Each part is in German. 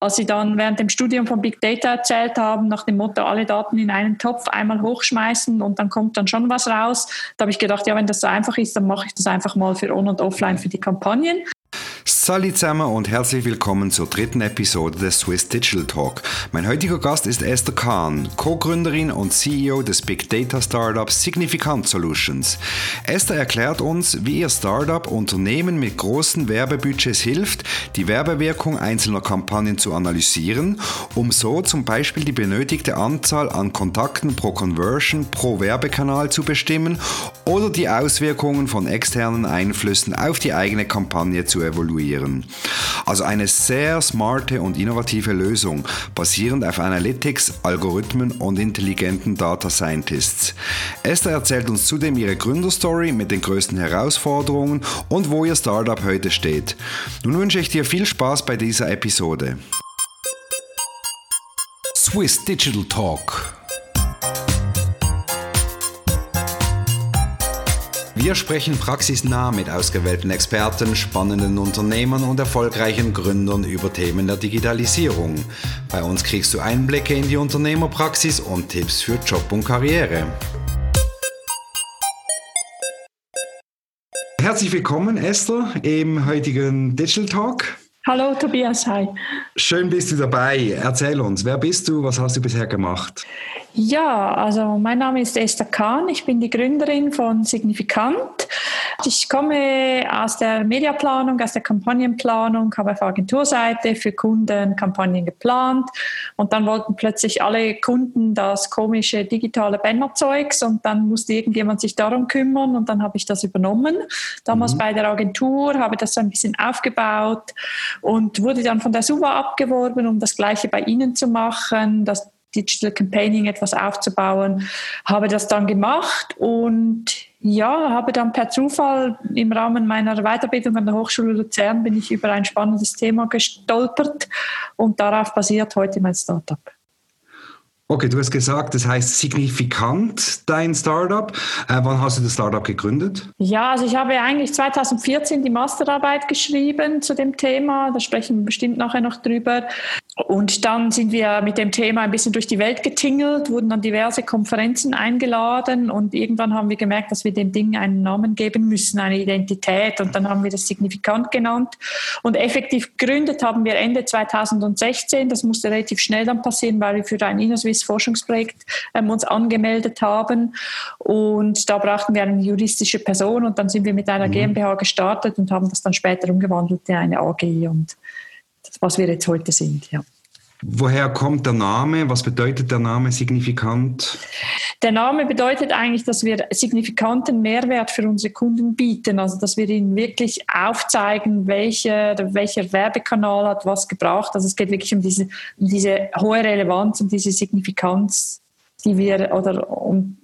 Als sie dann während dem Studium von Big Data erzählt haben, nach dem Motto, alle Daten in einen Topf einmal hochschmeißen und dann kommt dann schon was raus, da habe ich gedacht, ja, wenn das so einfach ist, dann mache ich das einfach mal für On- und Offline für die Kampagnen. Salut zusammen und herzlich willkommen zur dritten Episode des Swiss Digital Talk. Mein heutiger Gast ist Esther Kahn, Co-Gründerin und CEO des Big Data Startups Significant Solutions. Esther erklärt uns, wie ihr Startup Unternehmen mit großen Werbebudgets hilft, die Werbewirkung einzelner Kampagnen zu analysieren, um so zum Beispiel die benötigte Anzahl an Kontakten pro Conversion pro Werbekanal zu bestimmen oder die Auswirkungen von externen Einflüssen auf die eigene Kampagne zu evaluieren. Also eine sehr smarte und innovative Lösung, basierend auf Analytics, Algorithmen und intelligenten Data Scientists. Esther erzählt uns zudem ihre Gründerstory mit den größten Herausforderungen und wo ihr Startup heute steht. Nun wünsche ich dir viel Spaß bei dieser Episode. Swiss Digital Talk Wir sprechen praxisnah mit ausgewählten Experten, spannenden Unternehmern und erfolgreichen Gründern über Themen der Digitalisierung. Bei uns kriegst du Einblicke in die Unternehmerpraxis und Tipps für Job und Karriere. Herzlich willkommen, Esther, im heutigen Digital Talk. Hallo Tobias, hi. Schön bist du dabei. Erzähl uns, wer bist du, was hast du bisher gemacht? Ja, also mein Name ist Esther Kahn, ich bin die Gründerin von Signifikant. Ich komme aus der Mediaplanung, aus der Kampagnenplanung, habe auf Agenturseite für Kunden Kampagnen geplant und dann wollten plötzlich alle Kunden das komische digitale Bannerzeugs und dann musste irgendjemand sich darum kümmern und dann habe ich das übernommen. Damals mhm. bei der Agentur, habe das so ein bisschen aufgebaut und wurde dann von der SUVA abgeworben, um das Gleiche bei Ihnen zu machen, das Digital Campaigning etwas aufzubauen. Habe das dann gemacht und ja, habe dann per Zufall im Rahmen meiner Weiterbildung an der Hochschule Luzern bin ich über ein spannendes Thema gestolpert und darauf basiert heute mein Startup. Okay, du hast gesagt, das heißt signifikant dein Startup. Äh, wann hast du das Startup gegründet? Ja, also ich habe eigentlich 2014 die Masterarbeit geschrieben zu dem Thema. Da sprechen wir bestimmt nachher noch drüber. Und dann sind wir mit dem Thema ein bisschen durch die Welt getingelt, wurden an diverse Konferenzen eingeladen und irgendwann haben wir gemerkt, dass wir dem Ding einen Namen geben müssen, eine Identität und dann haben wir das signifikant genannt und effektiv gegründet haben wir Ende 2016. Das musste relativ schnell dann passieren, weil wir für ein InnoSwiss Forschungsprojekt ähm, uns angemeldet haben und da brauchten wir eine juristische Person und dann sind wir mit einer mhm. GmbH gestartet und haben das dann später umgewandelt in eine AG und was wir jetzt heute sind. Ja. Woher kommt der Name? Was bedeutet der Name signifikant? Der Name bedeutet eigentlich, dass wir signifikanten Mehrwert für unsere Kunden bieten. Also, dass wir ihnen wirklich aufzeigen, welche, welcher Werbekanal hat was gebracht. Also, es geht wirklich um diese, um diese hohe Relevanz, um diese Signifikanz, die wir, oder, um,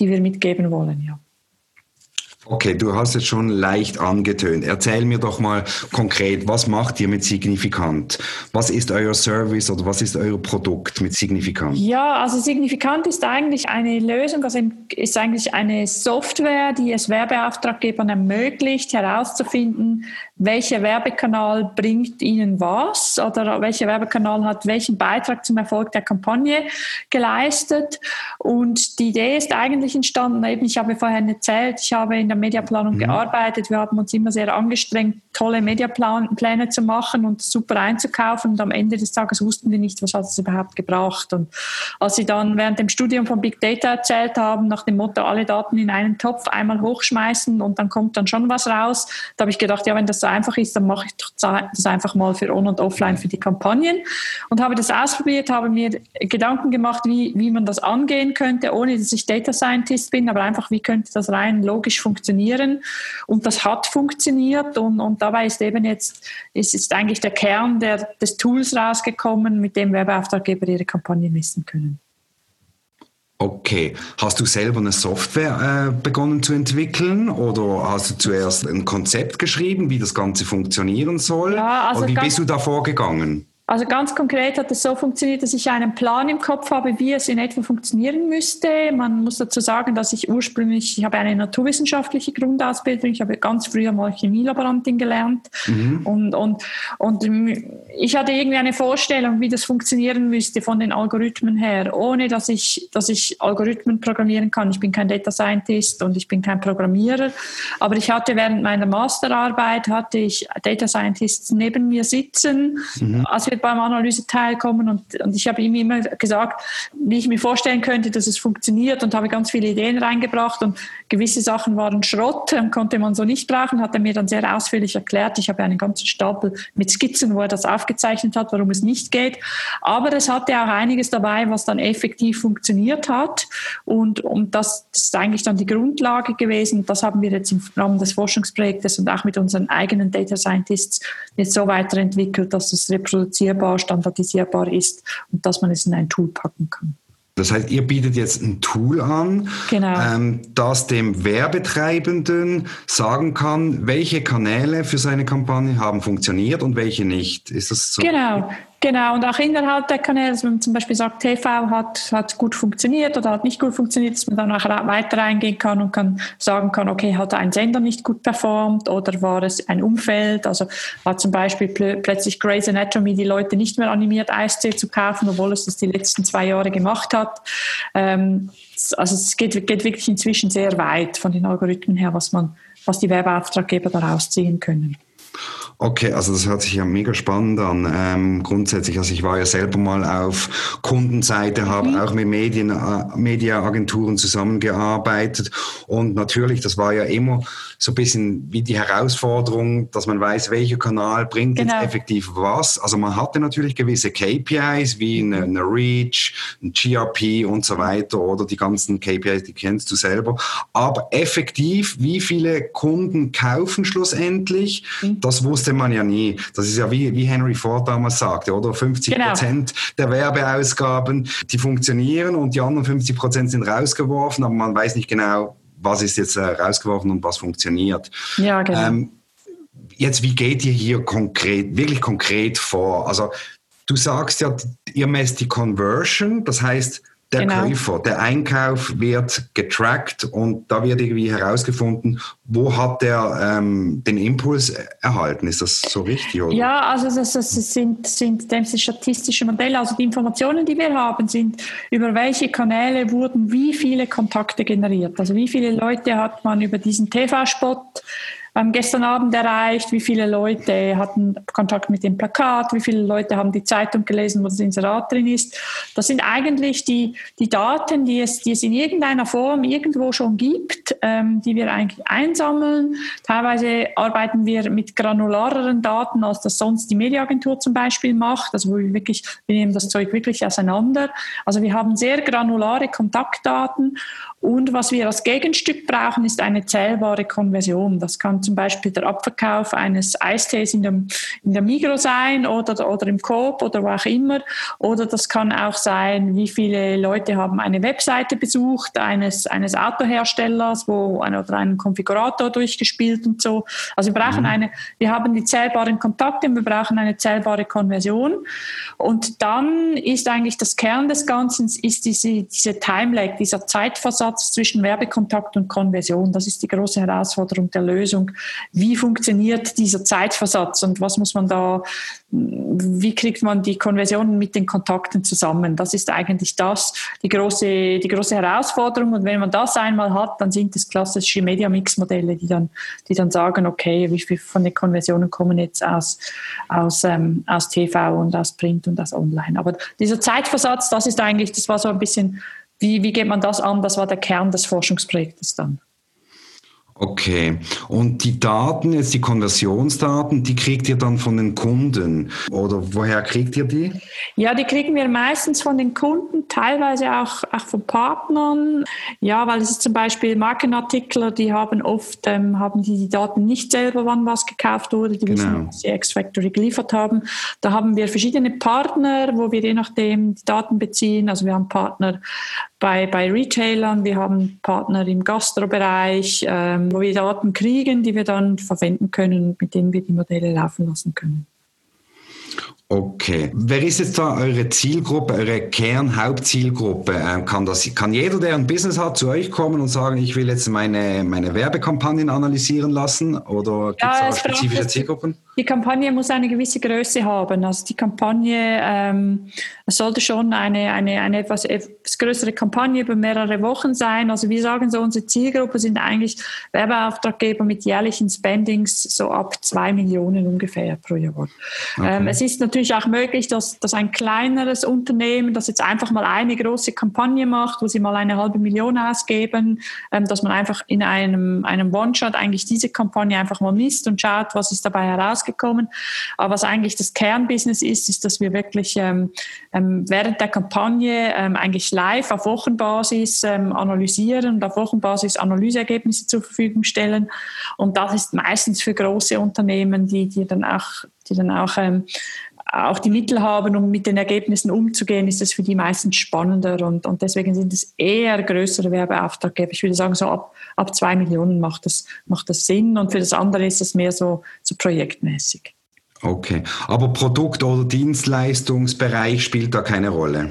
die wir mitgeben wollen. Ja. Okay, du hast es schon leicht angetönt. Erzähl mir doch mal konkret, was macht ihr mit Signifikant? Was ist euer Service oder was ist euer Produkt mit Signifikant? Ja, also Signifikant ist eigentlich eine Lösung, also ist eigentlich eine Software, die es Werbeauftraggebern ermöglicht, herauszufinden, welcher Werbekanal bringt ihnen was oder welcher Werbekanal hat welchen Beitrag zum Erfolg der Kampagne geleistet. Und die Idee ist eigentlich entstanden, eben, ich habe vorhin erzählt, ich habe in der der Mediaplanung mhm. gearbeitet. Wir haben uns immer sehr angestrengt, tolle Mediapläne zu machen und super einzukaufen. Und am Ende des Tages wussten wir nicht, was hat es überhaupt gebracht. Und als sie dann während dem Studium von Big Data erzählt haben, nach dem Motto, alle Daten in einen Topf einmal hochschmeißen und dann kommt dann schon was raus, da habe ich gedacht, ja, wenn das so einfach ist, dann mache ich das einfach mal für On- und Offline für die Kampagnen. Und habe das ausprobiert, habe mir Gedanken gemacht, wie, wie man das angehen könnte, ohne dass ich Data Scientist bin, aber einfach, wie könnte das rein logisch funktionieren funktionieren. Und das hat funktioniert und, und dabei ist eben jetzt, ist, ist eigentlich der Kern der, des Tools rausgekommen, mit dem Werbeauftraggeber ihre Kampagnen messen können. Okay. Hast du selber eine Software äh, begonnen zu entwickeln oder hast du zuerst ein Konzept geschrieben, wie das Ganze funktionieren soll? Ja, also oder wie bist du da vorgegangen? Also ganz konkret hat es so funktioniert, dass ich einen Plan im Kopf habe, wie es in etwa funktionieren müsste. Man muss dazu sagen, dass ich ursprünglich, ich habe eine naturwissenschaftliche Grundausbildung, ich habe ganz früher mal Chemielaborantin gelernt mhm. und, und, und ich hatte irgendwie eine Vorstellung, wie das funktionieren müsste von den Algorithmen her, ohne dass ich, dass ich Algorithmen programmieren kann. Ich bin kein Data Scientist und ich bin kein Programmierer, aber ich hatte während meiner Masterarbeit hatte ich Data Scientists neben mir sitzen, mhm. als wir beim Analyse teilkommen. Und, und ich habe ihm immer gesagt, wie ich mir vorstellen könnte, dass es funktioniert und habe ganz viele Ideen reingebracht und gewisse Sachen waren Schrott, konnte man so nicht brauchen, hat er mir dann sehr ausführlich erklärt. Ich habe einen ganzen Stapel mit Skizzen, wo er das aufgezeichnet hat, warum es nicht geht. Aber es hatte auch einiges dabei, was dann effektiv funktioniert hat. Und, und das, das ist eigentlich dann die Grundlage gewesen. Das haben wir jetzt im Rahmen des Forschungsprojektes und auch mit unseren eigenen Data Scientists jetzt so weiterentwickelt, dass es reproduzierbar, standardisierbar ist und dass man es in ein Tool packen kann. Das heißt, ihr bietet jetzt ein Tool an, genau. ähm, das dem Werbetreibenden sagen kann, welche Kanäle für seine Kampagne haben funktioniert und welche nicht. Ist das so? Genau. Genau, und auch innerhalb der Kanäle, dass man zum Beispiel sagt, TV hat, hat gut funktioniert oder hat nicht gut funktioniert, dass man dann auch weiter reingehen kann und kann sagen kann, okay, hat ein Sender nicht gut performt oder war es ein Umfeld, also hat zum Beispiel pl plötzlich Grey's Anatomy die Leute nicht mehr animiert, Eistee zu kaufen, obwohl es das die letzten zwei Jahre gemacht hat. Ähm, also es geht, geht wirklich inzwischen sehr weit von den Algorithmen her, was man, was die Werbeauftraggeber daraus ziehen können. Okay, also das hört sich ja mega spannend an. Ähm, grundsätzlich, also ich war ja selber mal auf Kundenseite, habe mhm. auch mit Medien, äh, Mediaagenturen zusammengearbeitet und natürlich, das war ja immer so ein bisschen wie die Herausforderung, dass man weiß, welcher Kanal bringt genau. jetzt effektiv was. Also man hatte natürlich gewisse KPIs wie eine, eine Reach, ein GRP und so weiter oder die ganzen KPIs, die kennst du selber. Aber effektiv, wie viele Kunden kaufen schlussendlich, mhm. das wusste wusste man ja nie. Das ist ja wie, wie Henry Ford damals sagte, oder? 50 Prozent genau. der Werbeausgaben, die funktionieren und die anderen 50 Prozent sind rausgeworfen, aber man weiß nicht genau, was ist jetzt äh, rausgeworfen und was funktioniert. Ja, genau. Ähm, jetzt, wie geht ihr hier konkret, wirklich konkret vor? Also, du sagst ja, ihr messt die Conversion, das heißt, der genau. Käufer, der Einkauf wird getrackt und da wird irgendwie herausgefunden, wo hat er ähm, den Impuls erhalten. Ist das so richtig? Oder? Ja, also das, das sind, sind, das sind statistische Modelle. Also die Informationen, die wir haben, sind über welche Kanäle wurden wie viele Kontakte generiert. Also wie viele Leute hat man über diesen TV-Spot ähm, gestern Abend erreicht, wie viele Leute hatten Kontakt mit dem Plakat, wie viele Leute haben die Zeitung gelesen, wo das Inserat drin ist. Das sind eigentlich die, die Daten, die es, die es in irgendeiner Form irgendwo schon gibt, ähm, die wir eigentlich einsammeln. Teilweise arbeiten wir mit granulareren Daten, als das sonst die Mediaagentur zum Beispiel macht. Also wo wir wirklich, wir nehmen das Zeug wirklich auseinander. Also wir haben sehr granulare Kontaktdaten und was wir als Gegenstück brauchen, ist eine zählbare Konversion. Das kann zum Beispiel der Abverkauf eines Eistees in der, in der Migros sein oder, oder im Coop oder wo auch immer. Oder das kann auch sein, wie viele Leute haben eine Webseite besucht eines, eines Autoherstellers wo ein, oder einen Konfigurator durchgespielt und so. Also wir brauchen mhm. eine, wir haben die zählbaren Kontakte und wir brauchen eine zählbare Konversion. Und dann ist eigentlich das Kern des Ganzen, ist diese, diese Time-Lag, dieser Zeitversatz zwischen Werbekontakt und Konversion. Das ist die große Herausforderung der Lösung wie funktioniert dieser Zeitversatz und was muss man da, wie kriegt man die Konversionen mit den Kontakten zusammen? Das ist eigentlich das, die große, die große Herausforderung. Und wenn man das einmal hat, dann sind es klassische Media-Mix-Modelle, die dann, die dann sagen, okay, wie viel von den Konversionen kommen jetzt aus, aus, ähm, aus TV und aus Print und aus Online. Aber dieser Zeitversatz, das ist eigentlich, das war so ein bisschen, wie, wie geht man das an? Das war der Kern des Forschungsprojektes dann. Okay. Und die Daten, jetzt die Konversionsdaten, die kriegt ihr dann von den Kunden? Oder woher kriegt ihr die? Ja, die kriegen wir meistens von den Kunden, teilweise auch, auch von Partnern. Ja, weil es ist zum Beispiel Markenartikler, die haben oft, ähm, haben die, die Daten nicht selber, wann was gekauft wurde. Die genau. wissen, was sie X-Factory geliefert haben. Da haben wir verschiedene Partner, wo wir je nachdem die Daten beziehen. Also wir haben Partner bei, bei Retailern, wir haben Partner im Gastrobereich, ähm, wo wir Daten kriegen, die wir dann verwenden können, mit denen wir die Modelle laufen lassen können. Okay. Wer ist jetzt da eure Zielgruppe, eure Kernhauptzielgruppe? Ähm, kann, das, kann jeder, der ein Business hat, zu euch kommen und sagen, ich will jetzt meine, meine Werbekampagnen analysieren lassen? Oder gibt ja, es da spezifische Zielgruppen? Die Kampagne muss eine gewisse Größe haben. Also die Kampagne ähm, sollte schon eine, eine, eine etwas, etwas größere Kampagne über mehrere Wochen sein. Also wir sagen so, unsere Zielgruppe sind eigentlich Werbeauftraggeber mit jährlichen Spendings so ab zwei Millionen ungefähr pro Jahr. Okay. Ähm, es ist natürlich auch möglich, dass, dass ein kleineres Unternehmen, das jetzt einfach mal eine große Kampagne macht, wo sie mal eine halbe Million ausgeben, ähm, dass man einfach in einem, einem One-Shot eigentlich diese Kampagne einfach mal misst und schaut, was ist dabei herausgekommen. Aber was eigentlich das Kernbusiness ist, ist, dass wir wirklich ähm, ähm, während der Kampagne ähm, eigentlich live auf Wochenbasis ähm, analysieren und auf Wochenbasis Analyseergebnisse zur Verfügung stellen. Und das ist meistens für große Unternehmen, die, die dann auch, die dann auch ähm, auch die Mittel haben, um mit den Ergebnissen umzugehen, ist das für die meistens spannender und, und deswegen sind es eher größere Werbeauftraggeber. Ich würde sagen, so ab, ab zwei Millionen macht das, macht das Sinn und für das andere ist es mehr so, so projektmäßig. Okay, aber Produkt- oder Dienstleistungsbereich spielt da keine Rolle?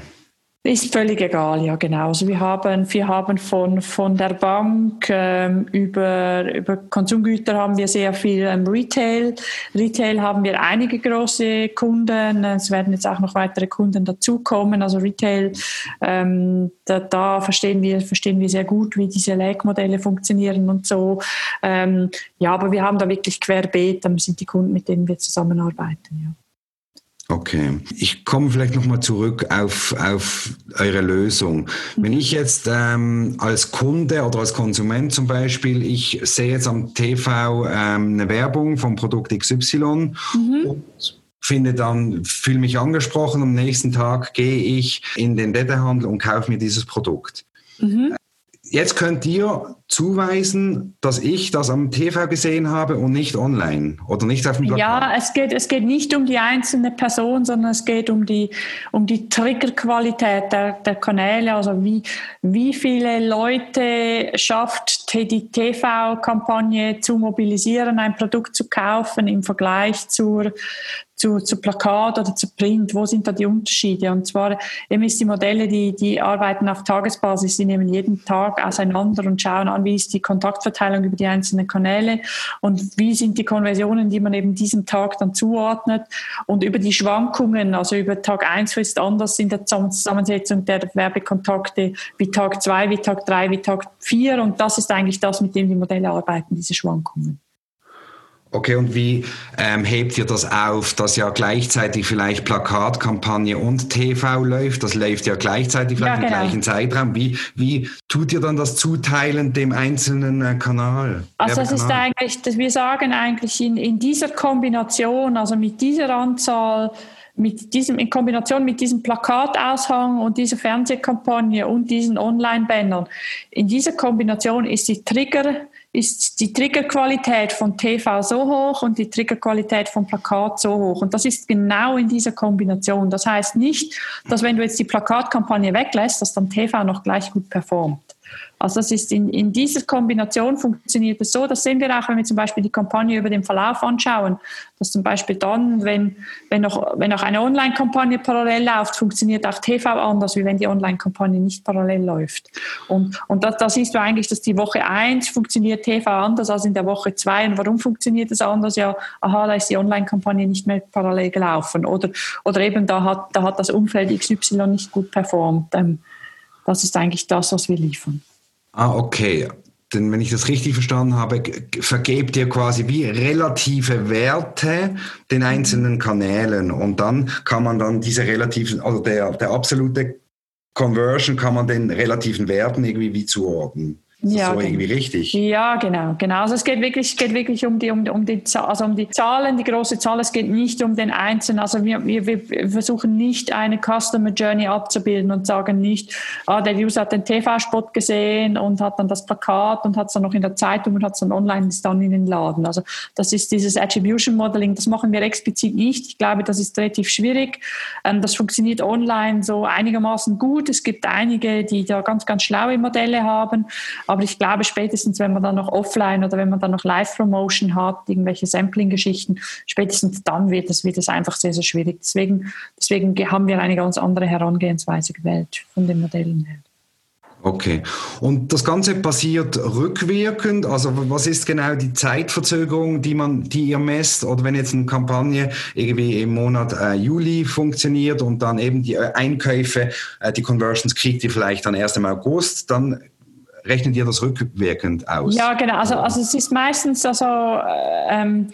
Ist völlig egal, ja genau. Also wir haben, wir haben von, von der Bank ähm, über, über Konsumgüter haben wir sehr viel ähm, Retail. Retail haben wir einige große Kunden. Es werden jetzt auch noch weitere Kunden dazukommen. Also Retail, ähm, da, da, verstehen, wir, verstehen wir sehr gut, wie diese Lag-Modelle funktionieren und so. Ähm, ja, aber wir haben da wirklich querbeet, dann sind die Kunden, mit denen wir zusammenarbeiten. Ja. Okay, ich komme vielleicht nochmal zurück auf, auf eure Lösung. Wenn ich jetzt ähm, als Kunde oder als Konsument zum Beispiel, ich sehe jetzt am TV ähm, eine Werbung vom Produkt XY mhm. und finde dann, fühle mich angesprochen, am nächsten Tag gehe ich in den Detailhandel und kaufe mir dieses Produkt. Mhm. Jetzt könnt ihr zuweisen, dass ich das am TV gesehen habe und nicht online oder nicht auf dem Plakat. Ja, es geht, es geht nicht um die einzelne Person, sondern es geht um die, um die Triggerqualität der, der Kanäle. Also wie, wie viele Leute schafft die TV-Kampagne zu mobilisieren, ein Produkt zu kaufen im Vergleich zur, zu, zu Plakat oder zu Print, wo sind da die Unterschiede? Und zwar eben ist die Modelle, die, die arbeiten auf Tagesbasis, die nehmen jeden Tag auseinander und schauen an, wie ist die Kontaktverteilung über die einzelnen Kanäle und wie sind die Konversionen, die man eben diesem Tag dann zuordnet und über die Schwankungen, also über Tag 1 ist anders in der Zusammensetzung der Werbekontakte wie Tag 2, wie Tag 3, wie Tag 4 und das ist eigentlich das, mit dem die Modelle arbeiten, diese Schwankungen. Okay, und wie ähm, hebt ihr das auf, dass ja gleichzeitig vielleicht Plakatkampagne und TV läuft? Das läuft ja gleichzeitig vielleicht ja, genau. im gleichen Zeitraum. Wie, wie tut ihr dann das Zuteilen dem einzelnen äh, Kanal? Also es ist eigentlich, wir sagen eigentlich in, in dieser Kombination, also mit dieser Anzahl mit diesem, in Kombination mit diesem Plakataushang und dieser Fernsehkampagne und diesen Online-Bannern, in dieser Kombination ist die Trigger, ist die Triggerqualität von TV so hoch und die Triggerqualität von Plakat so hoch. Und das ist genau in dieser Kombination. Das heißt nicht, dass wenn du jetzt die Plakatkampagne weglässt, dass dann TV noch gleich gut performt. Also das ist in, in dieser Kombination funktioniert es so, das sehen wir auch, wenn wir zum Beispiel die Kampagne über den Verlauf anschauen, dass zum Beispiel dann, wenn, wenn, noch, wenn auch eine Online-Kampagne parallel läuft, funktioniert auch TV anders, wie wenn die Online-Kampagne nicht parallel läuft. Und, und da, da siehst du eigentlich, dass die Woche 1 funktioniert TV anders als in der Woche 2. Und warum funktioniert es anders? Ja, aha, da ist die Online-Kampagne nicht mehr parallel gelaufen. Oder, oder eben da hat, da hat das Umfeld XY nicht gut performt. Ähm, das ist eigentlich das, was wir liefern. Ah, okay. Denn wenn ich das richtig verstanden habe, vergebt ihr quasi wie relative Werte den einzelnen Kanälen und dann kann man dann diese relativen, also der, der absolute Conversion kann man den relativen Werten irgendwie wie zuordnen. Ist ja, so irgendwie richtig? Ja, genau, genau. Also es geht wirklich, geht wirklich um die, um, um die, also um die Zahlen, die große Zahl. Es geht nicht um den Einzelnen. Also wir, wir, wir versuchen nicht eine Customer Journey abzubilden und sagen nicht, ah, der User hat den TV-Spot gesehen und hat dann das Plakat und hat es dann noch in der Zeitung und hat es dann online ist dann in den Laden. Also das ist dieses Attribution Modeling. Das machen wir explizit nicht. Ich glaube, das ist relativ schwierig. Ähm, das funktioniert online so einigermaßen gut. Es gibt einige, die da ganz, ganz schlaue Modelle haben. Aber ich glaube, spätestens, wenn man dann noch offline oder wenn man dann noch Live-Promotion hat, irgendwelche Sampling-Geschichten, spätestens dann wird es, wird einfach sehr, sehr schwierig. Deswegen, deswegen haben wir eine ganz andere Herangehensweise gewählt von den Modellen her. Okay. Und das Ganze passiert rückwirkend? Also was ist genau die Zeitverzögerung, die man, die ihr messt? Oder wenn jetzt eine Kampagne irgendwie im Monat äh, Juli funktioniert und dann eben die äh, Einkäufe, äh, die Conversions kriegt ihr vielleicht dann erst im August, dann rechnet ihr das rückwirkend aus? Ja, genau. Also, also es ist meistens also äh, ähm,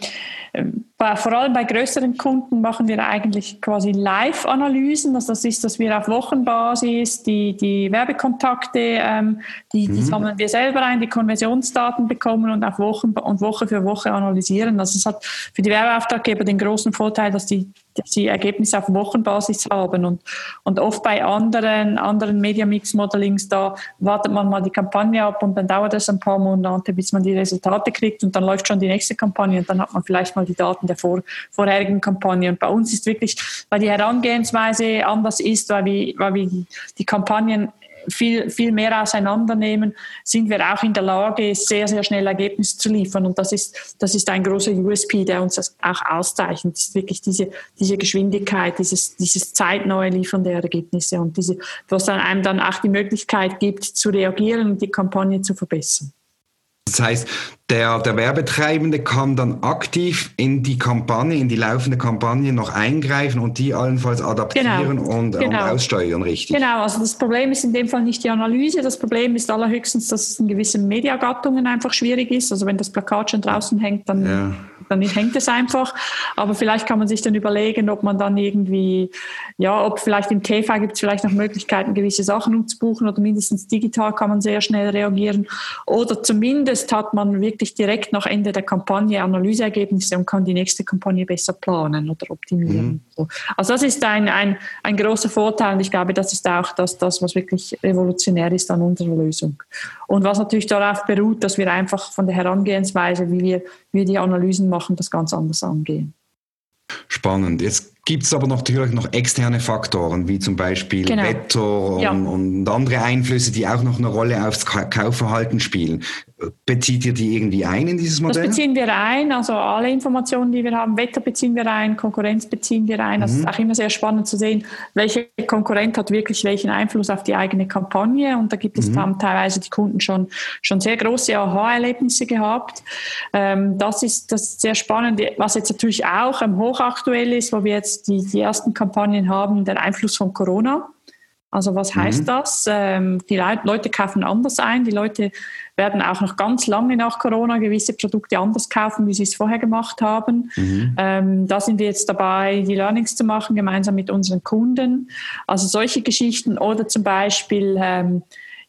bei, vor allem bei größeren Kunden machen wir eigentlich quasi Live-Analysen. Also das ist, dass wir auf Wochenbasis die, die Werbekontakte, ähm, die, die mhm. sammeln wir selber ein, die Konversionsdaten bekommen und auf Wochen und Woche für Woche analysieren. Also es hat für die Werbeauftraggeber den großen Vorteil, dass die, die Ergebnisse auf Wochenbasis haben. Und, und oft bei anderen, anderen Media Mix Modelings, da wartet man mal die Kampagne ab und dann dauert es ein paar Monate, bis man die Resultate kriegt und dann läuft schon die nächste Kampagne und dann hat man vielleicht mal die Daten der vor, vorherigen Kampagne. Und bei uns ist wirklich, weil die Herangehensweise anders ist, weil wir, weil wir die, Kampagnen viel, viel mehr auseinandernehmen, sind wir auch in der Lage, sehr, sehr schnell Ergebnisse zu liefern. Und das ist, das ist ein großer USP, der uns das auch auszeichnet. Das ist wirklich diese, diese Geschwindigkeit, dieses, dieses zeitneue Liefern der Ergebnisse und diese, was dann einem dann auch die Möglichkeit gibt, zu reagieren und die Kampagne zu verbessern. Das heißt, der, der Werbetreibende kann dann aktiv in die Kampagne, in die laufende Kampagne noch eingreifen und die allenfalls adaptieren genau. Und, genau. und, aussteuern, richtig? Genau, also das Problem ist in dem Fall nicht die Analyse, das Problem ist allerhöchstens, dass es in gewissen Mediagattungen einfach schwierig ist. Also wenn das Plakat schon draußen hängt, dann, ja. Dann hängt es einfach. Aber vielleicht kann man sich dann überlegen, ob man dann irgendwie, ja, ob vielleicht im TV gibt es vielleicht noch Möglichkeiten, gewisse Sachen umzubuchen oder mindestens digital kann man sehr schnell reagieren. Oder zumindest hat man wirklich direkt nach Ende der Kampagne Analyseergebnisse und kann die nächste Kampagne besser planen oder optimieren. Mhm. Also das ist ein, ein, ein großer Vorteil und ich glaube, das ist auch das, das, was wirklich revolutionär ist an unserer Lösung. Und was natürlich darauf beruht, dass wir einfach von der Herangehensweise, wie wir, wie wir die Analysen machen, das ganz anders angehen. Spannend. Jetzt gibt es aber natürlich noch externe Faktoren, wie zum Beispiel genau. Wetter und, ja. und, andere Einflüsse, die auch noch eine Rolle aufs Kaufverhalten spielen. Bezieht ihr die irgendwie ein in dieses Modell? Das beziehen wir ein, also alle Informationen, die wir haben, Wetter beziehen wir ein, Konkurrenz beziehen wir ein. Also mhm. ist auch immer sehr spannend zu sehen, welche Konkurrent hat wirklich welchen Einfluss auf die eigene Kampagne. Und da gibt es mhm. dann teilweise die Kunden schon, schon sehr große Aha-Erlebnisse gehabt. Ähm, das, ist, das ist sehr spannend. Was jetzt natürlich auch ähm, hochaktuell ist, wo wir jetzt die, die ersten Kampagnen haben, der Einfluss von Corona. Also was heißt mhm. das? Ähm, die Leute kaufen anders ein. Die Leute werden auch noch ganz lange nach Corona gewisse Produkte anders kaufen, wie sie es vorher gemacht haben. Mhm. Ähm, da sind wir jetzt dabei, die Learnings zu machen, gemeinsam mit unseren Kunden. Also solche Geschichten oder zum Beispiel ähm,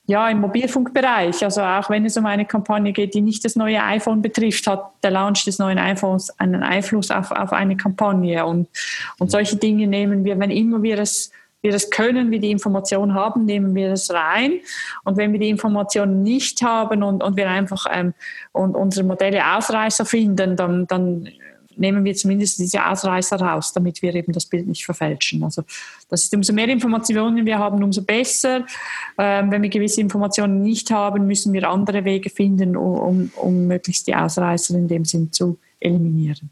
ja, im Mobilfunkbereich, also auch wenn es um eine Kampagne geht, die nicht das neue iPhone betrifft, hat der Launch des neuen iPhones einen Einfluss auf, auf eine Kampagne. Und, und solche Dinge nehmen wir, wenn immer wir es wir das können, wir die Information haben, nehmen wir das rein. Und wenn wir die Information nicht haben und, und wir einfach ähm, und unsere Modelle Ausreißer finden, dann, dann nehmen wir zumindest diese Ausreißer raus, damit wir eben das Bild nicht verfälschen. Also das ist umso mehr Informationen wir haben, umso besser. Ähm, wenn wir gewisse Informationen nicht haben, müssen wir andere Wege finden, um, um, um möglichst die Ausreißer in dem Sinn zu eliminieren.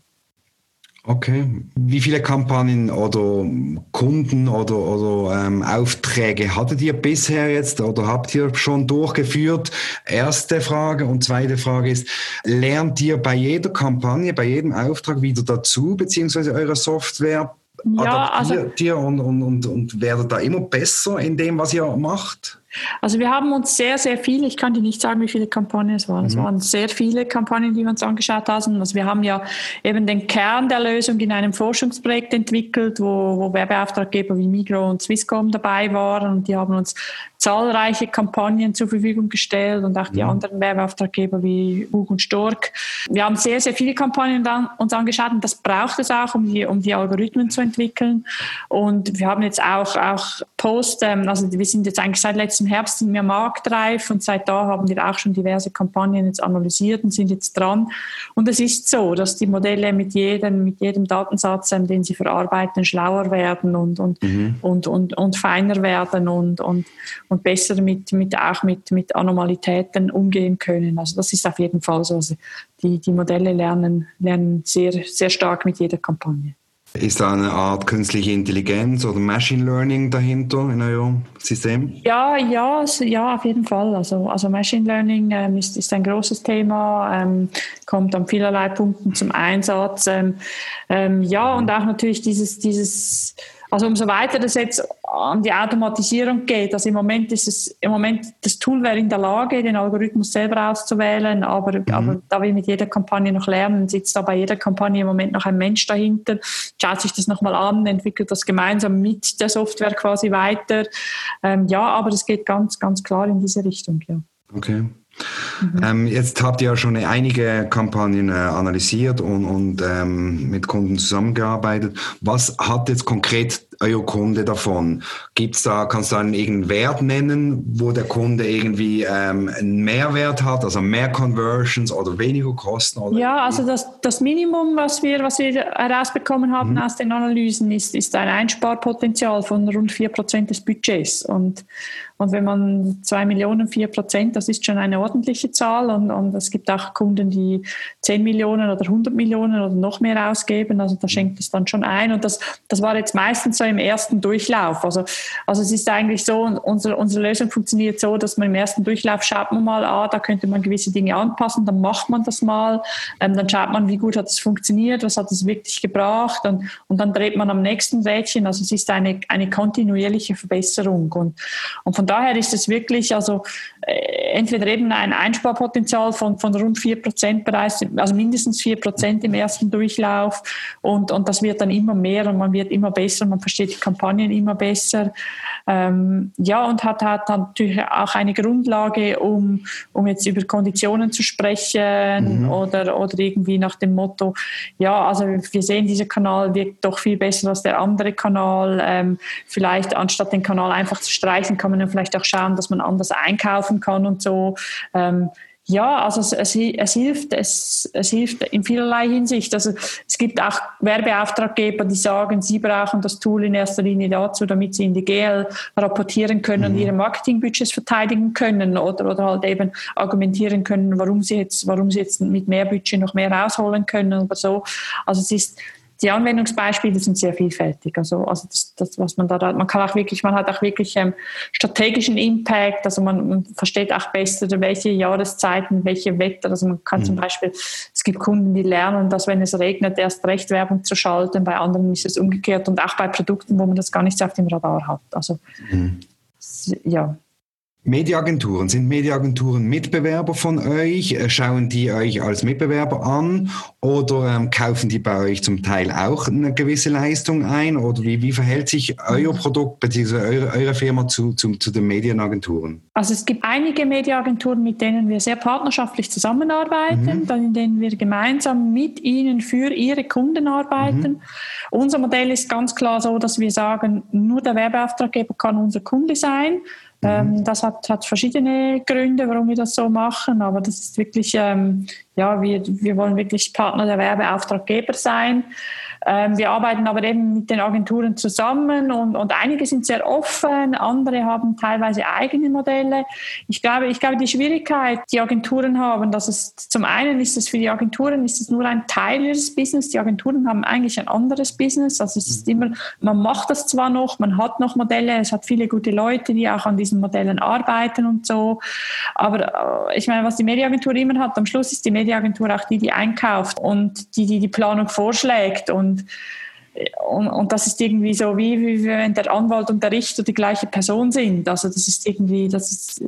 Okay. Wie viele Kampagnen oder Kunden oder, oder ähm, Aufträge hattet ihr bisher jetzt oder habt ihr schon durchgeführt? Erste Frage. Und zweite Frage ist, lernt ihr bei jeder Kampagne, bei jedem Auftrag wieder dazu, beziehungsweise eure Software ja, adaptiert also, ihr und, und, und, und werdet da immer besser in dem, was ihr macht? Also wir haben uns sehr, sehr viele, ich kann dir nicht sagen, wie viele Kampagnen es waren. Mhm. Es waren sehr viele Kampagnen, die wir uns angeschaut haben. Also wir haben ja eben den Kern der Lösung in einem Forschungsprojekt entwickelt, wo, wo Werbeauftraggeber wie Migro und Swisscom dabei waren und die haben uns zahlreiche Kampagnen zur Verfügung gestellt und auch die mhm. anderen Werbeauftraggeber wie Hug und Stork. Wir haben sehr, sehr viele Kampagnen uns angeschaut und das braucht es auch, um die, um die Algorithmen zu entwickeln. Und wir haben jetzt auch, auch Post, ähm, also wir sind jetzt eigentlich seit letztem letzten Herbst sind wir marktreif und seit da haben wir auch schon diverse Kampagnen jetzt analysiert und sind jetzt dran. Und es ist so, dass die Modelle mit jedem, mit jedem Datensatz, den sie verarbeiten, schlauer werden und, und, mhm. und, und, und feiner werden und, und, und besser mit, mit, auch mit, mit Anomalitäten umgehen können. Also das ist auf jeden Fall so. Also die, die Modelle lernen, lernen sehr, sehr stark mit jeder Kampagne. Ist da eine Art künstliche Intelligenz oder Machine Learning dahinter in eurem System? Ja, ja, ja, auf jeden Fall. Also, also Machine Learning ähm, ist, ist ein großes Thema, ähm, kommt an vielerlei Punkten zum Einsatz. Ähm, ähm ja, und auch natürlich dieses, dieses also umso weiter das jetzt an die Automatisierung geht, also im Moment ist es, im Moment das Tool wäre in der Lage, den Algorithmus selber auszuwählen, aber, mhm. aber da wir mit jeder Kampagne noch lernen, sitzt da bei jeder Kampagne im Moment noch ein Mensch dahinter, schaut sich das nochmal an, entwickelt das gemeinsam mit der Software quasi weiter. Ähm, ja, aber es geht ganz, ganz klar in diese Richtung, ja. Okay. Mhm. Ähm, jetzt habt ihr ja schon einige Kampagnen äh, analysiert und, und ähm, mit Kunden zusammengearbeitet. Was hat jetzt konkret euer Kunde davon? Gibt's da, kannst du einen irgendeinen Wert nennen, wo der Kunde irgendwie ähm, einen Mehrwert hat, also mehr Conversions oder weniger Kosten? Oder ja, also das, das Minimum, was wir, was wir herausbekommen haben mhm. aus den Analysen, ist, ist ein Einsparpotenzial von rund 4% des Budgets. Und, und wenn man 2 Millionen, 4 Prozent, das ist schon eine ordentliche Zahl. Und, und es gibt auch Kunden, die 10 Millionen oder 100 Millionen oder noch mehr ausgeben. Also da schenkt es dann schon ein. Und das, das war jetzt meistens so im ersten Durchlauf. Also, also es ist eigentlich so, unsere, unsere Lösung funktioniert so, dass man im ersten Durchlauf schaut man mal, ah, da könnte man gewisse Dinge anpassen, dann macht man das mal, ähm, dann schaut man, wie gut hat es funktioniert, was hat es wirklich gebracht und, und dann dreht man am nächsten Rädchen. Also es ist eine, eine kontinuierliche Verbesserung. Und, und von daher ist es wirklich, also entweder eben ein Einsparpotenzial von, von rund 4 Prozent bereits, also mindestens 4 Prozent im ersten Durchlauf und, und das wird dann immer mehr und man wird immer besser, man versteht die Kampagnen immer besser. Ähm, ja, und hat, hat natürlich auch eine Grundlage, um, um jetzt über Konditionen zu sprechen mhm. oder, oder irgendwie nach dem Motto, ja, also wir sehen, dieser Kanal wirkt doch viel besser als der andere Kanal. Ähm, vielleicht anstatt den Kanal einfach zu streichen, kann man dann vielleicht auch schauen, dass man anders einkaufen kann und so. Ähm, ja, also es, es, es, hilft, es, es hilft in vielerlei Hinsicht. Also es gibt auch Werbeauftraggeber, die sagen, sie brauchen das Tool in erster Linie dazu, damit sie in die GL rapportieren können mhm. und ihre Marketingbudgets verteidigen können oder, oder halt eben argumentieren können, warum sie jetzt, warum sie jetzt mit mehr Budget noch mehr rausholen können oder so. Also es ist die Anwendungsbeispiele sind sehr vielfältig. Also, also das, das, was man da, man kann auch wirklich, man hat auch wirklich ähm, strategischen Impact. Also man, man, versteht auch besser, welche Jahreszeiten, welche Wetter. Also man kann mhm. zum Beispiel, es gibt Kunden, die lernen, dass wenn es regnet, erst recht Werbung zu schalten. Bei anderen ist es umgekehrt und auch bei Produkten, wo man das gar nicht so auf dem Radar hat. Also mhm. ja. Mediaagenturen, sind Mediaagenturen Mitbewerber von euch? Äh, schauen die euch als Mitbewerber an oder ähm, kaufen die bei euch zum Teil auch eine gewisse Leistung ein? Oder wie, wie verhält sich euer Produkt bzw. Eure, eure, Firma zu, zu, zu den Medienagenturen? Also es gibt einige Mediaagenturen, mit denen wir sehr partnerschaftlich zusammenarbeiten, mhm. dann in denen wir gemeinsam mit ihnen für ihre Kunden arbeiten. Mhm. Unser Modell ist ganz klar so, dass wir sagen, nur der Werbeauftraggeber kann unser Kunde sein. Ähm, mhm. das hat, hat verschiedene Gründe, warum wir das so machen, aber das ist wirklich, ähm, ja, wir, wir wollen wirklich Partner der Werbeauftraggeber sein. Ähm, wir arbeiten aber eben mit den Agenturen zusammen und, und einige sind sehr offen, andere haben teilweise eigene Modelle. Ich glaube, ich glaube, die Schwierigkeit, die Agenturen haben, dass es zum einen ist es für die Agenturen ist es nur ein Teil ihres Business. Die Agenturen haben eigentlich ein anderes Business. Also es ist immer, man macht das zwar noch, man hat noch Modelle, es hat viele gute Leute, die auch an diesen Modellen arbeiten und so. Aber äh, ich meine, was die Mediaagentur immer hat, am Schluss ist die Mediaagentur auch die, die einkauft und die, die die Planung vorschlägt. Und und, und, das ist irgendwie so, wie, wie wenn der Anwalt und der Richter die gleiche Person sind. Also das ist irgendwie, das ist,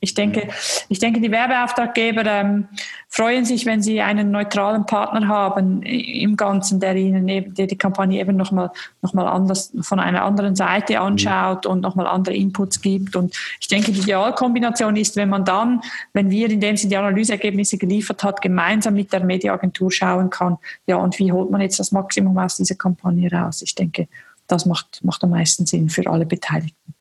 ich denke, ich denke, die Werbeauftraggeber ähm, freuen sich, wenn sie einen neutralen Partner haben im Ganzen, der ihnen eben, der die Kampagne eben nochmal noch mal anders von einer anderen Seite anschaut und nochmal andere Inputs gibt. Und ich denke, die Idealkombination ist, wenn man dann, wenn wir, indem sie die Analyseergebnisse geliefert hat, gemeinsam mit der Mediaagentur schauen kann, ja, und wie holt man jetzt das Maximum aus dieser Kampagne raus? Ich denke, das macht, macht am meisten Sinn für alle Beteiligten.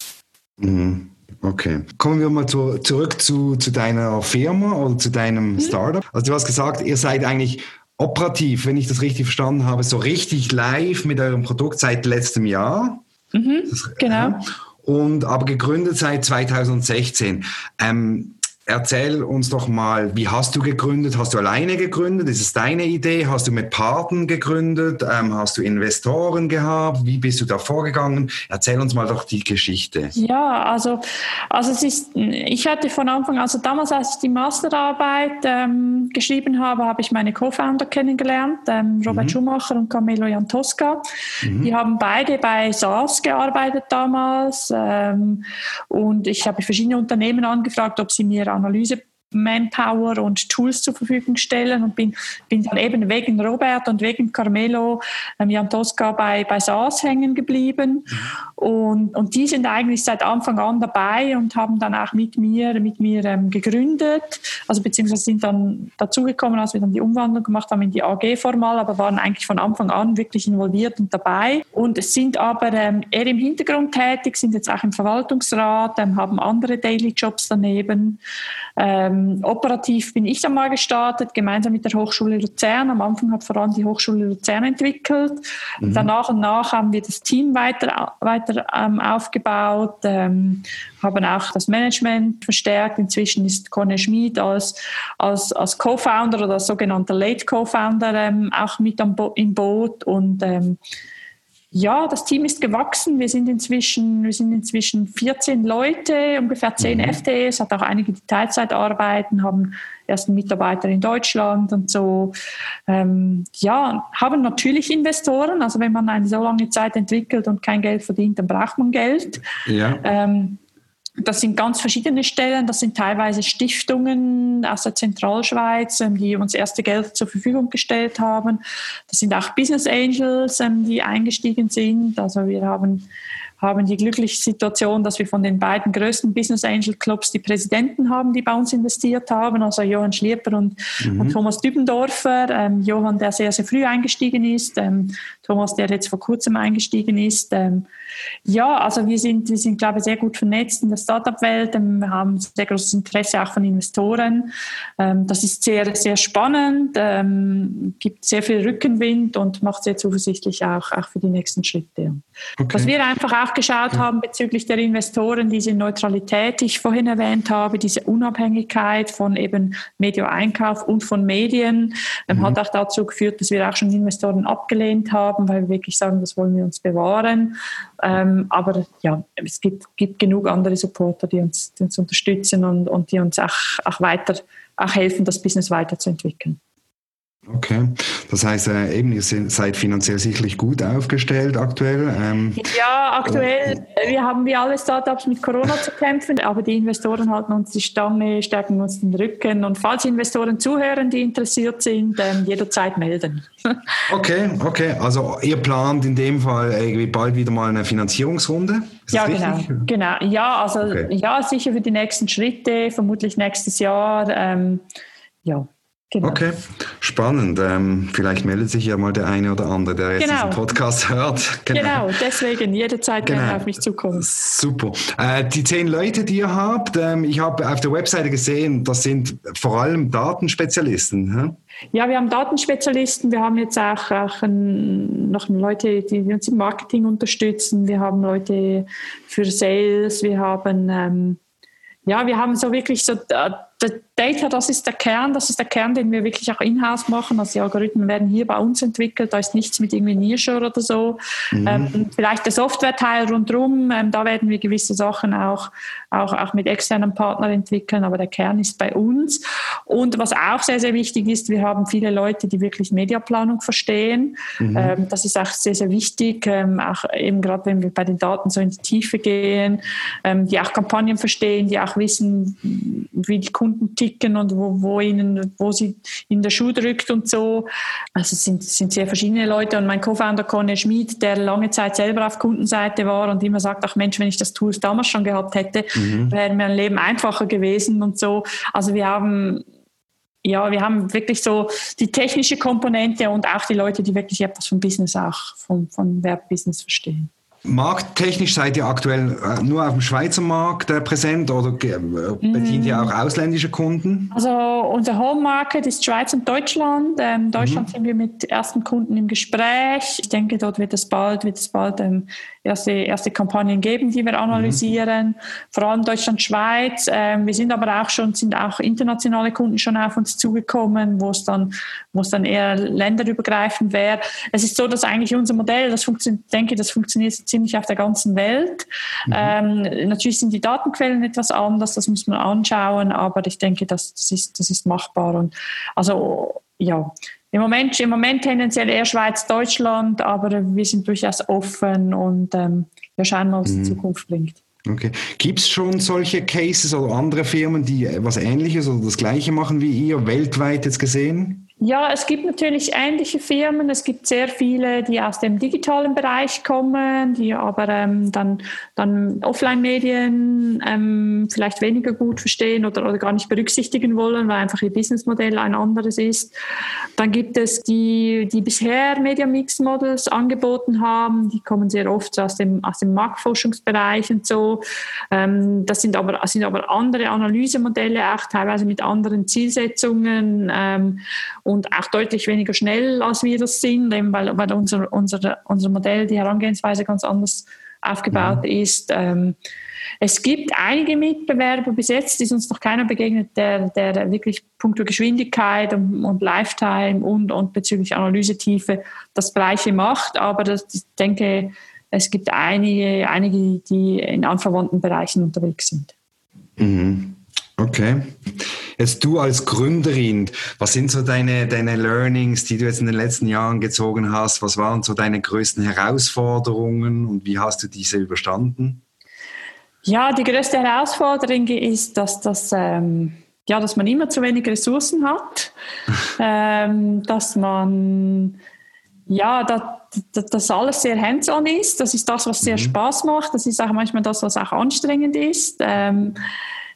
Mhm. Okay. Kommen wir mal zu, zurück zu, zu deiner Firma oder zu deinem mhm. Startup. Also du hast gesagt, ihr seid eigentlich operativ, wenn ich das richtig verstanden habe, so richtig live mit eurem Produkt seit letztem Jahr. Mhm, das, genau. Und aber gegründet seit 2016. Ähm, Erzähl uns doch mal, wie hast du gegründet? Hast du alleine gegründet? Ist es deine Idee? Hast du mit Paten gegründet? Ähm, hast du Investoren gehabt? Wie bist du da vorgegangen? Erzähl uns mal doch die Geschichte. Ja, also, also es ist, ich hatte von Anfang, also damals, als ich die Masterarbeit ähm, geschrieben habe, habe ich meine Co-Founder kennengelernt, ähm, Robert mhm. Schumacher und Camilo Jantosca. Mhm. Die haben beide bei SaaS gearbeitet damals ähm, und ich habe verschiedene Unternehmen angefragt, ob sie mir Analyse. Manpower und Tools zur Verfügung stellen und bin, bin dann eben wegen Robert und wegen Carmelo ähm, Jan Tosca bei, bei SaaS hängen geblieben. Mhm. Und, und die sind eigentlich seit Anfang an dabei und haben dann auch mit mir, mit mir ähm, gegründet, also beziehungsweise sind dann dazugekommen, als wir dann die Umwandlung gemacht haben in die AG formal, aber waren eigentlich von Anfang an wirklich involviert und dabei und sind aber ähm, eher im Hintergrund tätig, sind jetzt auch im Verwaltungsrat, ähm, haben andere Daily Jobs daneben. Ähm, operativ bin ich dann mal gestartet, gemeinsam mit der Hochschule Luzern. Am Anfang hat vor allem die Hochschule Luzern entwickelt. Mhm. Dann nach und nach haben wir das Team weiter, weiter ähm, aufgebaut, ähm, haben auch das Management verstärkt. Inzwischen ist Conny Schmid als, als, als Co-Founder oder als sogenannter Late Co-Founder ähm, auch mit am Bo im Boot und ähm, ja, das Team ist gewachsen. Wir sind inzwischen, wir sind inzwischen 14 Leute, ungefähr 10 mhm. FTEs, hat auch einige, die Teilzeit arbeiten, haben ersten Mitarbeiter in Deutschland und so. Ähm, ja, haben natürlich Investoren. Also wenn man eine so lange Zeit entwickelt und kein Geld verdient, dann braucht man Geld. Ja. Ähm, das sind ganz verschiedene Stellen. Das sind teilweise Stiftungen aus der Zentralschweiz, ähm, die uns erste Geld zur Verfügung gestellt haben. Das sind auch Business Angels, ähm, die eingestiegen sind. Also wir haben haben die glückliche Situation, dass wir von den beiden größten Business Angel Clubs die Präsidenten haben, die bei uns investiert haben, also Johann Schlieper und, mhm. und Thomas Dübendorfer. Ähm, Johann, der sehr, sehr früh eingestiegen ist, ähm, Thomas, der jetzt vor kurzem eingestiegen ist. Ähm, ja, also wir sind, wir sind, glaube ich, sehr gut vernetzt in der Startup-Welt. Ähm, wir haben sehr großes Interesse auch von Investoren. Ähm, das ist sehr, sehr spannend, ähm, gibt sehr viel Rückenwind und macht sehr zuversichtlich auch, auch für die nächsten Schritte. Okay. Was wir einfach auch geschaut haben bezüglich der Investoren, diese Neutralität, die ich vorhin erwähnt habe, diese Unabhängigkeit von eben Media-Einkauf und von Medien, ähm, mhm. hat auch dazu geführt, dass wir auch schon Investoren abgelehnt haben, weil wir wirklich sagen, das wollen wir uns bewahren. Ähm, aber ja, es gibt, gibt genug andere Supporter, die uns, die uns unterstützen und, und die uns auch, auch weiter auch helfen, das Business weiterzuentwickeln. Okay, das heißt äh, eben, ihr seid finanziell sicherlich gut aufgestellt aktuell. Ähm, ja, aktuell, äh, wir haben wie alle Startups mit Corona zu kämpfen, aber die Investoren halten uns die Stange, stärken uns den Rücken und falls Investoren zuhören, die interessiert sind, ähm, jederzeit melden. okay, okay, also ihr plant in dem Fall irgendwie bald wieder mal eine Finanzierungsrunde? Ist ja, genau, genau. Ja, also okay. ja, sicher für die nächsten Schritte, vermutlich nächstes Jahr. Ähm, ja. Genau. Okay, spannend. Ähm, vielleicht meldet sich ja mal der eine oder andere, der jetzt genau. diesen Podcast hört. Genau, genau deswegen jederzeit genau. gerne auf mich zukommen. Super. Äh, die zehn Leute, die ihr habt, ähm, ich habe auf der Webseite gesehen, das sind vor allem Datenspezialisten. Hm? Ja, wir haben Datenspezialisten, wir haben jetzt auch, auch ein, noch Leute, die uns im Marketing unterstützen, wir haben Leute für Sales, wir haben ähm, ja, wir haben so wirklich so äh, Data, das ist der Kern, das ist der Kern, den wir wirklich auch in-house machen. Also die Algorithmen werden hier bei uns entwickelt, da ist nichts mit irgendwie Nearshore oder so. Mhm. Ähm, vielleicht der Software-Teil rundherum, ähm, da werden wir gewisse Sachen auch, auch, auch mit externen Partnern entwickeln, aber der Kern ist bei uns. Und was auch sehr, sehr wichtig ist, wir haben viele Leute, die wirklich Mediaplanung verstehen. Mhm. Ähm, das ist auch sehr, sehr wichtig, ähm, auch eben gerade wenn wir bei den Daten so in die Tiefe gehen, ähm, die auch Kampagnen verstehen, die auch wissen, wie die Kunden ticken und wo, wo ihnen, wo sie in der Schuh drückt und so. Also es sind, sind sehr verschiedene Leute und mein Co-Founder Conny Schmid, der lange Zeit selber auf Kundenseite war und immer sagt, ach Mensch, wenn ich das Tool damals schon gehabt hätte, mhm. wäre mein Leben einfacher gewesen und so. Also wir haben ja, wir haben wirklich so die technische Komponente und auch die Leute, die wirklich etwas vom Business auch, vom, vom Werbebusiness verstehen. Markttechnisch seid ihr aktuell äh, nur auf dem Schweizer Markt äh, präsent oder äh, bedient ihr auch ausländische Kunden? Also unser Home Market ist Schweiz und Deutschland. Ähm, Deutschland mhm. sind wir mit ersten Kunden im Gespräch. Ich denke, dort wird es bald, wird es bald ähm, erste, erste Kampagnen geben, die wir analysieren. Mhm. Vor allem Deutschland, Schweiz. Ähm, wir sind aber auch schon, sind auch internationale Kunden schon auf uns zugekommen, wo es dann, wo es dann eher länderübergreifend wäre. Es ist so, dass eigentlich unser Modell, das funktioniert, denke, das funktioniert ziemlich auf der ganzen Welt. Mhm. Ähm, natürlich sind die Datenquellen etwas anders, das muss man anschauen, aber ich denke, das, das ist, das ist machbar und also, ja. Im Moment, Im Moment tendenziell eher Schweiz, Deutschland, aber wir sind durchaus offen und ähm, wir schauen mal, was mhm. die Zukunft bringt. Okay. Gibt es schon solche Cases oder andere Firmen, die was Ähnliches oder das Gleiche machen wie ihr, weltweit jetzt gesehen? Ja, es gibt natürlich ähnliche Firmen. Es gibt sehr viele, die aus dem digitalen Bereich kommen, die aber ähm, dann, dann Offline-Medien ähm, vielleicht weniger gut verstehen oder, oder gar nicht berücksichtigen wollen, weil einfach ihr Businessmodell ein anderes ist. Dann gibt es die, die bisher Media Mix Models angeboten haben. Die kommen sehr oft aus dem, aus dem Marktforschungsbereich und so. Ähm, das sind aber, sind aber andere Analysemodelle, auch teilweise mit anderen Zielsetzungen. Ähm, und auch deutlich weniger schnell, als wir das sind, eben weil, weil unser, unser, unser Modell, die Herangehensweise ganz anders aufgebaut mhm. ist. Ähm, es gibt einige Mitbewerber bis jetzt, ist uns noch keiner begegnet, der, der wirklich punkto Geschwindigkeit und, und Lifetime und, und bezüglich Analysetiefe das Gleiche macht. Aber das, ich denke, es gibt einige, einige, die in anverwandten Bereichen unterwegs sind. Mhm. Okay. Jetzt du als Gründerin, was sind so deine, deine Learnings, die du jetzt in den letzten Jahren gezogen hast? Was waren so deine größten Herausforderungen und wie hast du diese überstanden? Ja, die größte Herausforderung ist, dass, das, ähm, ja, dass man immer zu wenig Ressourcen hat, ähm, dass man ja, dass, dass alles sehr hands-on ist. Das ist das, was sehr mhm. Spaß macht. Das ist auch manchmal das, was auch anstrengend ist. Ähm,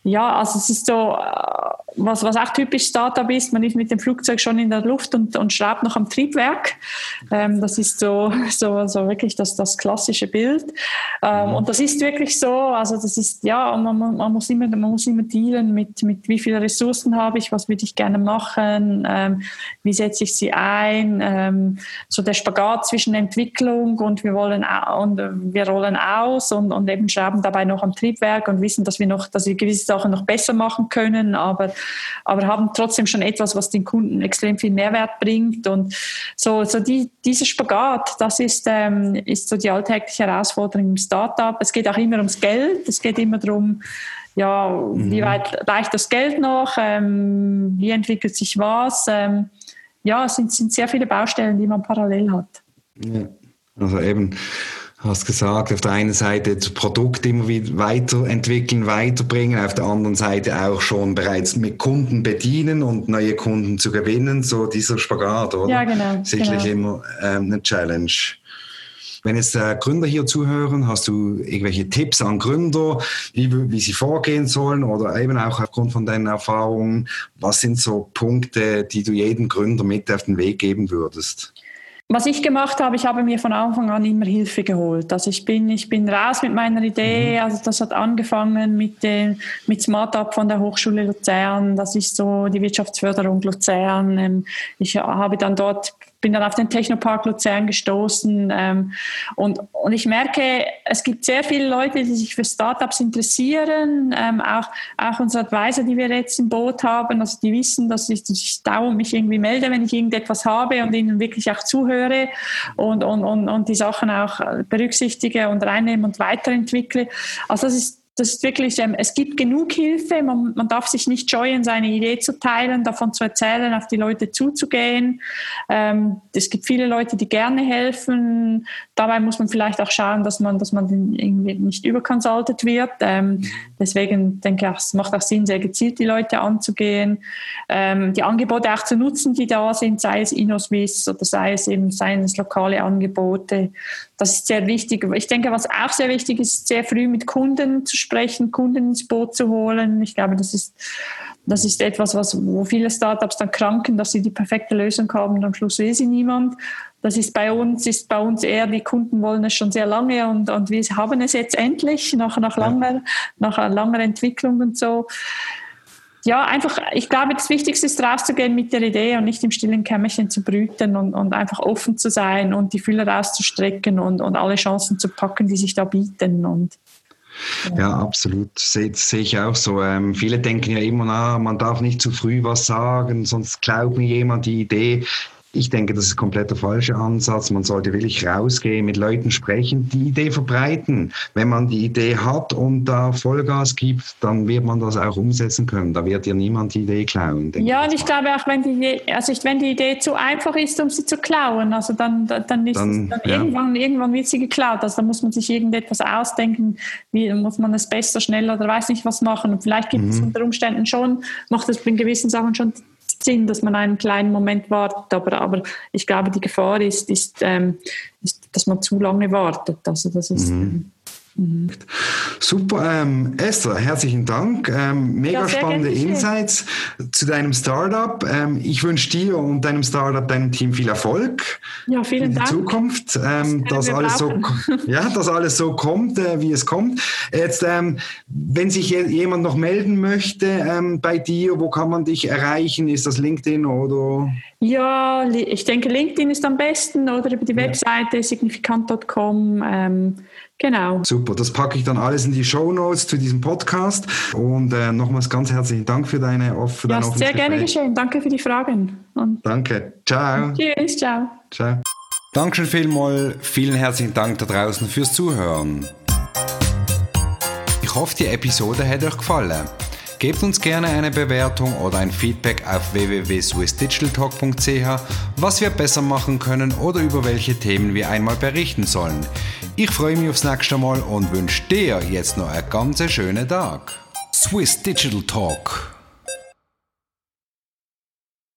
ja, also es ist so, äh, was, was auch typisch Startup ist, man ist mit dem Flugzeug schon in der Luft und, und schraubt noch am Triebwerk. Ähm, das ist so, so, so wirklich das, das klassische Bild. Ähm, mhm. Und das ist wirklich so, also das ist, ja, man, man, muss, immer, man muss immer dealen mit, mit wie viele Ressourcen habe ich, was würde ich gerne machen, ähm, wie setze ich sie ein, ähm, so der Spagat zwischen Entwicklung und wir wollen und wir rollen aus und, und eben schrauben dabei noch am Triebwerk und wissen, dass wir noch, dass wir gewisse Sachen noch besser machen können, aber aber haben trotzdem schon etwas, was den Kunden extrem viel Mehrwert bringt. Und so, so die, dieser Spagat, das ist, ähm, ist so die alltägliche Herausforderung im Startup. Es geht auch immer ums Geld. Es geht immer darum, ja, mhm. wie weit reicht das Geld noch? Ähm, wie entwickelt sich was? Ähm, ja, es sind, sind sehr viele Baustellen, die man parallel hat. Ja, also eben hast gesagt, auf der einen Seite das Produkt immer wieder weiterentwickeln, weiterbringen, auf der anderen Seite auch schon bereits mit Kunden bedienen und neue Kunden zu gewinnen, so dieser Spagat, oder? Ja, genau. Sicherlich genau. immer ähm, eine Challenge. Wenn jetzt äh, Gründer hier zuhören, hast du irgendwelche Tipps an Gründer, wie, wie sie vorgehen sollen oder eben auch aufgrund von deinen Erfahrungen, was sind so Punkte, die du jedem Gründer mit auf den Weg geben würdest? Was ich gemacht habe, ich habe mir von Anfang an immer Hilfe geholt. Also ich bin, ich bin raus mit meiner Idee. Mhm. Also das hat angefangen mit dem, mit Smart Up von der Hochschule Luzern. Das ist so die Wirtschaftsförderung Luzern. Ähm, ich habe dann dort bin dann auf den Technopark Luzern gestoßen ähm, und, und ich merke, es gibt sehr viele Leute, die sich für Startups interessieren, ähm, auch, auch unsere Advisor, die wir jetzt im Boot haben, also die wissen, dass ich, dass ich dauernd mich irgendwie melde, wenn ich irgendetwas habe und ihnen wirklich auch zuhöre und, und, und, und die Sachen auch berücksichtige und reinnehme und weiterentwickle. Also das ist das ist wirklich, ähm, es gibt genug Hilfe. Man, man, darf sich nicht scheuen, seine Idee zu teilen, davon zu erzählen, auf die Leute zuzugehen. Ähm, es gibt viele Leute, die gerne helfen. Dabei muss man vielleicht auch schauen, dass man, dass man irgendwie nicht überkonsultet wird. Ähm, deswegen denke ich, es macht auch Sinn, sehr gezielt die Leute anzugehen, die Angebote auch zu nutzen, die da sind, sei es InnoSwiss oder sei es eben seien es lokale Angebote das ist sehr wichtig. Ich denke, was auch sehr wichtig ist, sehr früh mit Kunden zu sprechen, Kunden ins Boot zu holen. Ich glaube, das ist, das ist etwas, was, wo viele Startups dann kranken, dass sie die perfekte Lösung haben und am Schluss will sie niemand. Das ist bei uns, ist bei uns eher, die Kunden wollen es schon sehr lange und, und wir haben es jetzt endlich nach, nach, langer, nach langer Entwicklung und so ja, einfach, ich glaube, das Wichtigste ist rauszugehen mit der Idee und nicht im stillen Kämmerchen zu brüten und, und einfach offen zu sein und die Fühler rauszustrecken und, und alle Chancen zu packen, die sich da bieten. Und, ja. absolut. Sehe seh ich auch so. Ähm, viele denken ja immer, na, man darf nicht zu früh was sagen, sonst glaubt mir jemand die Idee. Ich denke, das ist komplett der falsche Ansatz. Man sollte wirklich rausgehen, mit Leuten sprechen, die Idee verbreiten. Wenn man die Idee hat und da Vollgas gibt, dann wird man das auch umsetzen können. Da wird dir niemand die Idee klauen. Ja, und ich glaube auch, wenn die, Idee, also wenn die Idee zu einfach ist, um sie zu klauen, also dann, dann ist dann, dann ja. irgendwann, irgendwann wird sie geklaut. Also da muss man sich irgendetwas ausdenken, wie muss man es besser, schneller oder weiß nicht was machen. Und vielleicht gibt mhm. es unter Umständen schon, macht es in gewissen Sachen schon Sinn, dass man einen kleinen Moment wartet, aber, aber ich glaube, die Gefahr ist, ist, ähm, ist dass man zu lange wartet. Also das ist, mhm. Mhm. Super, ähm, Esther, herzlichen Dank. Ähm, mega ja, spannende Insights zu deinem Startup. Ähm, ich wünsche dir und deinem Startup, deinem Team viel Erfolg ja, vielen in Dank. Zukunft, ähm, das dass, alles so, ja, dass alles so kommt, äh, wie es kommt. Jetzt, ähm, wenn sich jemand noch melden möchte ähm, bei dir, wo kann man dich erreichen? Ist das LinkedIn oder? Ja, ich denke, LinkedIn ist am besten oder über die Webseite signifikant.com. Ähm, Genau. Super, das packe ich dann alles in die Show Notes zu diesem Podcast. Und äh, nochmals ganz herzlichen Dank für deine dein ja, Sehr gerne geschehen. Danke für die Fragen. Und Danke. Ciao. Tschüss, ciao. Ciao. Dankeschön vielmal. Vielen herzlichen Dank da draußen fürs Zuhören. Ich hoffe, die Episode hat euch gefallen. Gebt uns gerne eine Bewertung oder ein Feedback auf www.swissdigitaltalk.ch, was wir besser machen können oder über welche Themen wir einmal berichten sollen. Ich freue mich aufs nächste Mal und wünsche dir jetzt noch einen ganz schönen Tag. Swiss Digital Talk